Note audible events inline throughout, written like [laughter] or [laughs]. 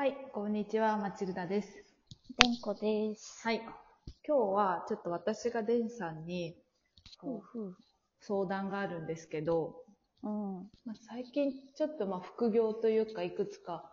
はい、こんにちは、マチルダです。でんこです。はい。今日はちょっと私がデンさんに。相談があるんですけど、うん。まあ、最近ちょっとまあ副業というかいくつか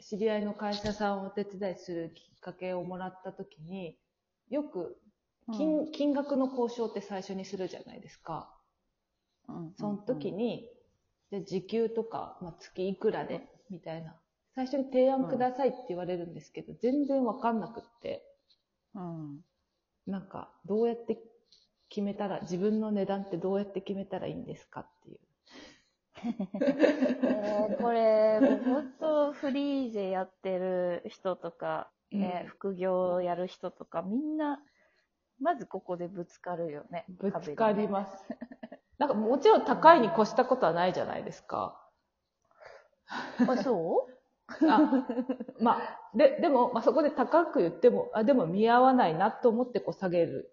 知り合いの会社さんをお手伝いするきっかけをもらった時に、よく金,、金額の交渉って最初にするじゃないですか。うん、その時に、じゃあ時給とか、まあ、月いくらで、みたいな。最初に提案くださいって言われるんですけど、全然わかんなくって。うん。なんか、どうやって決めたら、自分の値段ってどうやって決めたらいいんですかっていう。[laughs] えー、これ、もう本当フリーでやってる人とか、ね、うん副業をやる人とか、みんな、まずここでぶつかるよね。ぶつかります。なんかもちろん高いに越したことはないじゃないですか。す。[laughs] あ、そう？あまあ、で、でも、まあ、そこで高く言っても、あ、でも見合わないなと思ってこう下げる。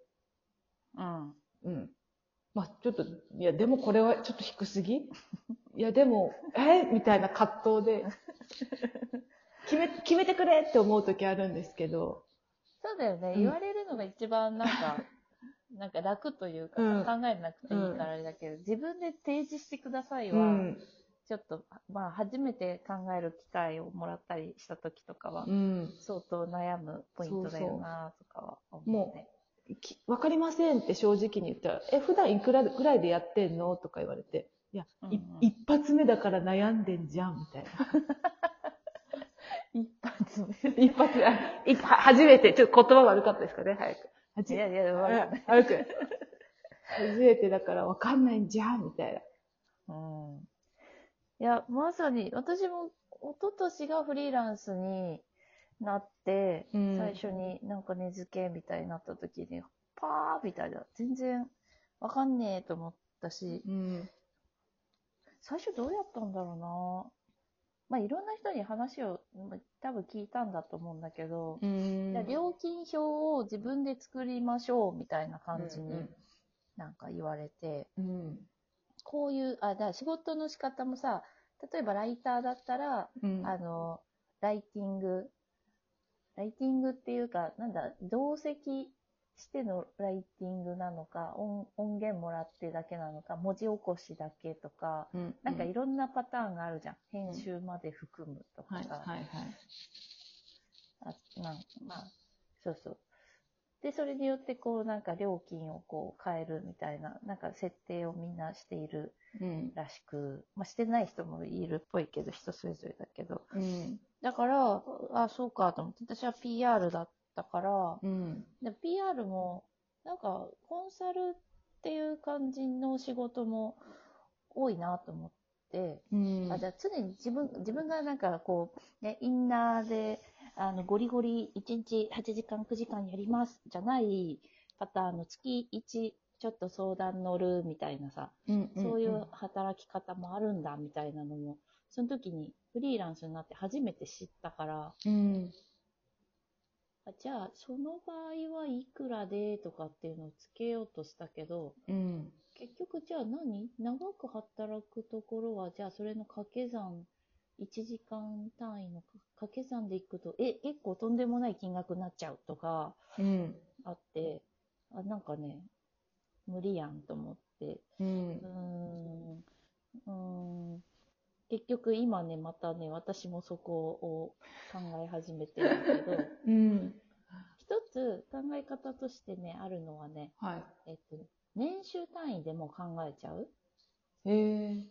うん。うん。まあ、ちょっと、いや、でもこれはちょっと低すぎ？いや、でも、え？みたいな葛藤で、決め、決めてくれって思う時あるんですけど、そうだよね。うん言われるのが一番なんか、[laughs] なんか楽というか、うん考えなくていいからあれだけど、自分で提示してくださいうは、ん。ちょっと、まあ、初めて考える機会をもらったりした時とかは、うん。相当悩むポイントだよなとかは思うもね。きわかりませんって正直に言ったら、え、普段いくらぐらいでやってんのとか言われて、いや、いうんうん一発目だから悩んでんじゃん、みたいな。[laughs] 一発目。[laughs] 一発目、あいは初めて、ちょっと言葉悪かったですかね、早く。いやいや、悪くない早く。初めてだからわかんないんじゃん、みたいな。うん。いや、まさに、私も、一昨年がフリーランスになって、うん最初になんか値付けみたいになった時に、パーみたいな、全然わかんねえと思ったし、うん。最初どうやったんだろうなまあ、いろんな人に話を、まあ多分聞いたんだと思うんだけど、料金表を自分で作りましょうみたいな感じにうんなんか言われて、うん。こういう、あ、だから仕事の仕方もさ、例えばライターだったら、うん。あの、ライティング、ライティングっていうか、なんだ、同席してのライティングなのか、音音源もらってだけなのか、文字起こしだけとか、うん、なんかいろんなパターンがあるじゃん。編集まで含むとかはい、さ。はい、はい。あなんまあ、そうそう。で、それによって、こう、なんか料金をこう変えるみたいな、なんか設定をみんなしているうん。らしく、まあ、してない人もいるっぽいけど、人それぞれだけど。うん。だから、あ、そうかと思って、私は PR だったから、うん。で PR も、なんか、コンサルっていう感じの仕事も多いなと思って、うん。あじゃあ常に自分自分がなんかこう、ね、インナーであのゴリゴリ1日8時間9時間やりますじゃないパターンの月1ちょっと相談乗るみたいなさ、うん、そういう働き方もあるんだみたいなのもその時にフリーランスになって初めて知ったからうん。あじゃあその場合はいくらでとかっていうのをつけようとしたけどうん。結局じゃあ何？長く働くところはじゃあそれの掛け算1時間単位の掛け算でいくとえ結構とんでもない金額になっちゃうとかうん。あってあなんかね無理やんと思ってうんうー。ん結局今ねまたね私もそこを考え始めてるんだけど [laughs] うん。一つ考え方としてねあるのはねはい。えっと年収単位でも考えちゃうへえ。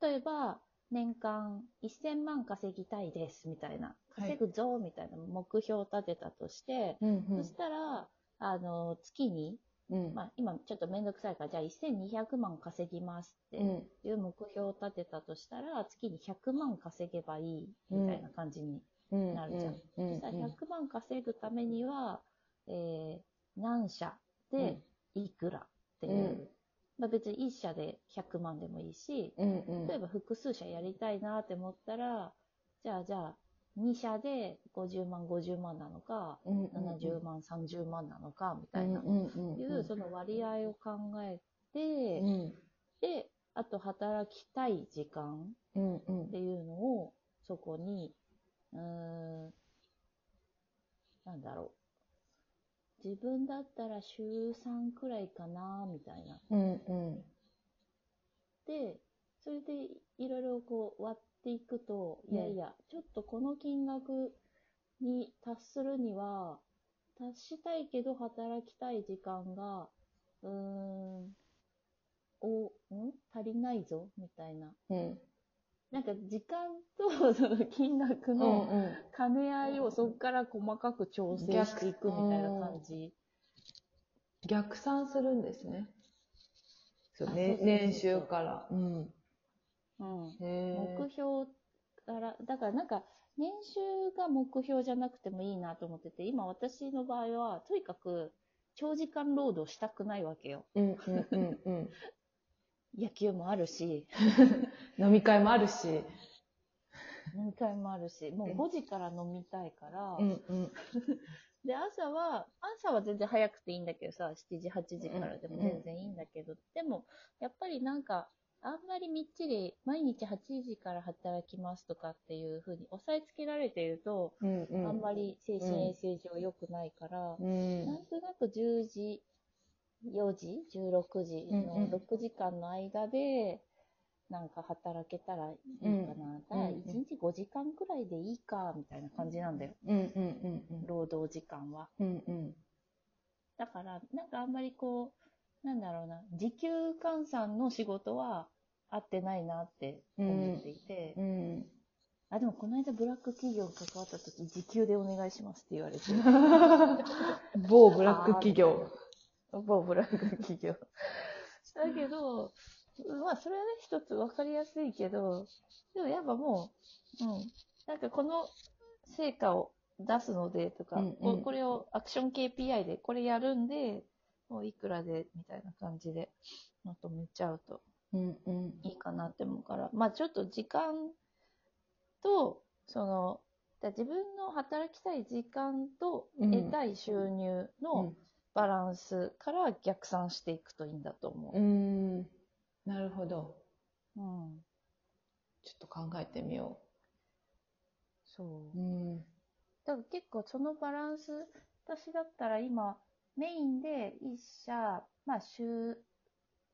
例えば、年間1000万稼ぎたいですみたいな、はい稼ぐぞみたいな目標を立てたとして、うん、そしたら、あの、月に、うん。まあ、今ちょっとめんどくさいから、じゃあ1200万稼ぎますってうん。いう目標を立てたとしたら、月に100万稼げばいいみたいな感じに。うん。なるじゃんうん。そしたら100万稼ぐためには、えー何社でいくらっていう、うんまあ、別に1社で100万でもいいし、うん。うん。例えば複数社やりたいなって思ったら、じゃあじゃあ、2社で50万、50万なのか、うん、70万、30万なのか、みたいな、うん。うん。いうその割合を考えて、うん。で、あと働きたい時間うん。うんっていうのをそこにうーん、なんだろう。自分だったら週3くらいかな、みたいな。うんうん。で、それでいろいろこう割っていくと、うんいやいや、ちょっとこの金額に達するには、達したいけど働きたい時間が、うーん、お、ん？足りないぞみたいな。うん。なんか時間と [laughs] その金額うんのうん。兼ね合いをそこから細かく調整していくみたいな感じ。逆算するんですね。そう年収から。うん。うん。へ目標から、だからなんか、年収が目標じゃなくてもいいなと思ってて、今私の場合は、とにかく長時間労働したくないわけよ。うんうんうんうん。[laughs] 野球もあるし、[laughs] 飲み会もあるし。飲み会もあるし、もううん5時から飲みたいから、うんうん。[laughs] で、朝は、朝は全然早くていいんだけどさ、7時、8時からでも全然いいんだけど、でも、やっぱりなんか、あんまりみっちり毎日8時から働きますとかっていう風に押さえつけられていると、うんうん。あんまり精神衛生上良くないから、うん。なんとなく10時、4時、16時のうんうん6時間の間で、なんか働けたらいいかな。だからうん1日5時間くらいでいいか、みたいな感じなんだよ。うんうんうんうん。労働時間は。うんうん。だから、なんかあんまりこう、なんだろうな、時給換算の仕事は合ってないなって思っていて、うん。あ、でもこの間ブラック企業に関わった時、時給でお願いしますって言われて、[laughs] 某ブラック企業。某ブラック企業。だけど、まあそれはね、一つ分かりやすいけど、でもやっぱもう、うん、なんかこの成果を出すのでとか、うんうん。ここれをアクション KPI でこれやるんで、もういくらでみたいな感じでまとめちゃうとうんうん。いいかなって思うから、まあちょっと時間と、その、だ自分の働きたい時間とうん。得たい収入うのん。バランスから逆算していくといいんだと思うん。なるほど。う。うん。ちょっと考えてみよそうう。う。ん。だから結構そのバランス、私だったら今、メインで一社、まあ週、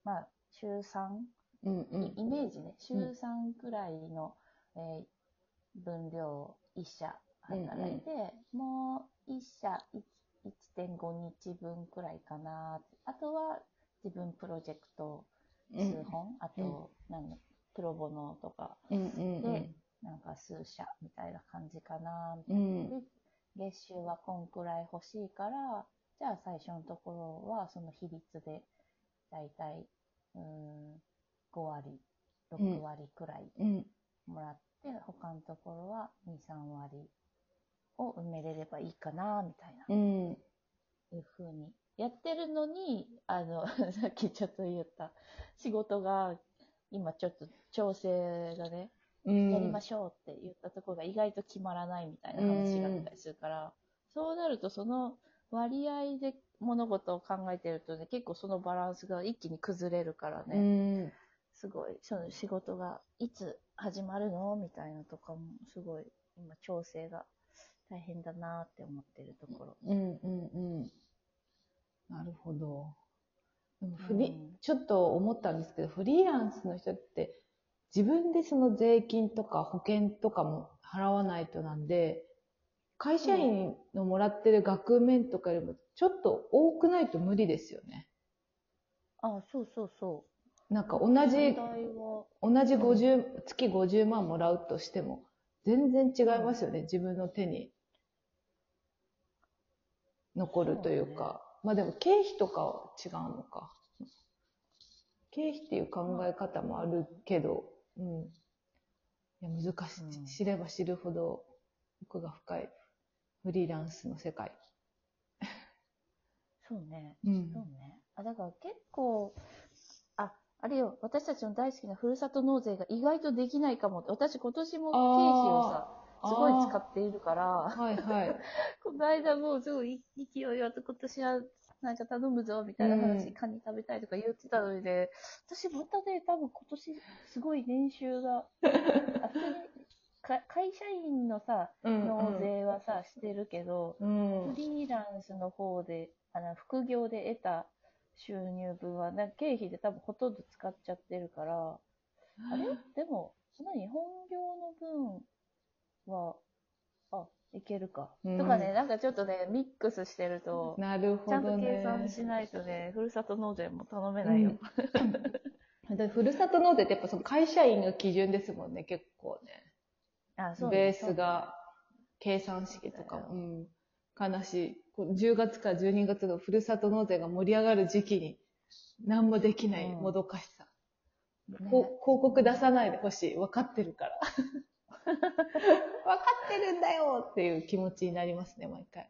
まあ週3、うんうん。イメージね、週うん3くらいの、えー分量一社働いて、もう一社い1.5日分くらいかな。あとは自分プロジェクトうん数本、あと、なんだプロボノとか、うんうんでなんか数社みたいな感じかな。うん。で、月収はこんくらい欲しいから、じゃあ最初のところはその比率で、だいたい、うーん、5割、6割くらいうん。もらって、他のところは2、3割を埋めれればいいかな、みたいな、うん。いうふうに。やってるのに、あの、[laughs] さっきちょっと言った、仕事が、今ちょっと調整がね、うん。やりましょうって言ったところが意外と決まらないみたいな話があったりするから、そうなるとその割合で物事を考えてるとね、結構そのバランスが一気に崩れるからうね、ん。すごい、その仕事がいつ始まるのみたいなとかも、すごい今調整が大変だなって思ってるところ。うんうんうん。なるほど。でもフリうんちょっと思ったんですけど、フリーランスの人って自分でその税金とか保険とかも払わないとなんで、会社員のもらってる額面とかよりもちょっと多くないと無理ですよね。あそうそうそう。なんか同じ、同じ50、月50万もらうとしても、全然違いますよね、自分の手に残るというか。まあでも経費とかは違うのか。経費っていう考え方もあるけど、うん。いや、難しい。うん知れば知るほど奥が深いフリーランスの世界。そうね。うんそうね。あ、だから結構、あ、あれよ、私たちの大好きなふるさと納税が意外とできないかも。私今年も経費をさ、すごい使っているから、はいはい。[laughs] この間もうすごい勢いよって今年はなんか頼むぞみたいな話、うんカニ食べたいとか言ってたのにね、私またね、多分今年すごい年収が、[laughs] あ普通にか会社員のさ、うん納税はさ、してるけど、うん。フリーランスの方で、あの副業で得た収入分は、なんか経費で多分ほとんど使っちゃってるから、あれ？でも、何本業の分は、あ、いけるか。うんとかね、なんかちょっとね、ミックスしてると、なるほちゃんとどね。計算しないとね、ふるさと納税も頼めないよ。[laughs] でふるさと納税ってやっぱその会社員が基準ですもんね、結構ね。あ、そうベーねスが、計算式とかも。そううん。悲しい。こう10月から12月のふるさと納税が盛り上がる時期に、何もできないうんもどかしさ。ねこ広告出さないでほしい。分かってるから。[laughs] 分かってるんだよっていう気持ちになりますね、毎回。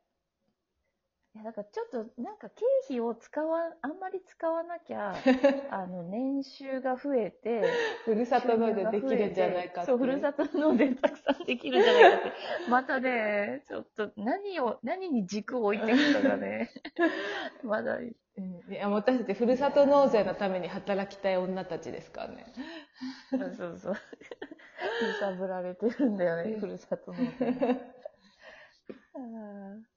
いや、だからちょっと、なんか経費を使わ、あんまり使わなきゃ、[laughs] あの、年収が増えて、ふるさと納税できるんじゃないかっていそう、ふるさと納税たくさんできるんじゃないかって。[laughs] またね、ちょっと何を、何に軸を置いていくかがね、まだ、うん、いや私たちふるさと納税のために働きたい女たちですからね。そうそう。揺さぶられてるんだよね、ふるさと納税。[laughs] あー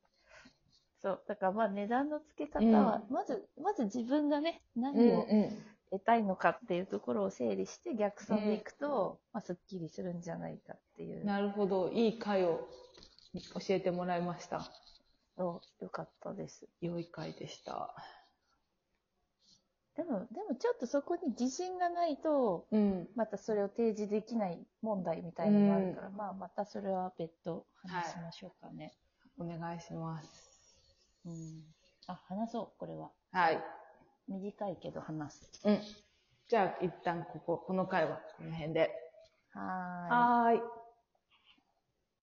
そう、だからまあ値段の付け方は、まず、まず自分がね、何を得たいのかっていうところを整理して逆算でいくと、まあすっきりするんじゃないかっていう。なるほど。いい回を教えてもらいました。そうよかったです。良い回でした。でも、でもちょっとそこに自信がないと、うん。またそれを提示できない問題みたいなのがあるから、まあまたそれは別途話しましょうかね。お願いします。うん。あ、話そう、これは。はい。短いけど話す。うん。じゃあ、一旦ここ、この回はこの辺で。はーい。はーい。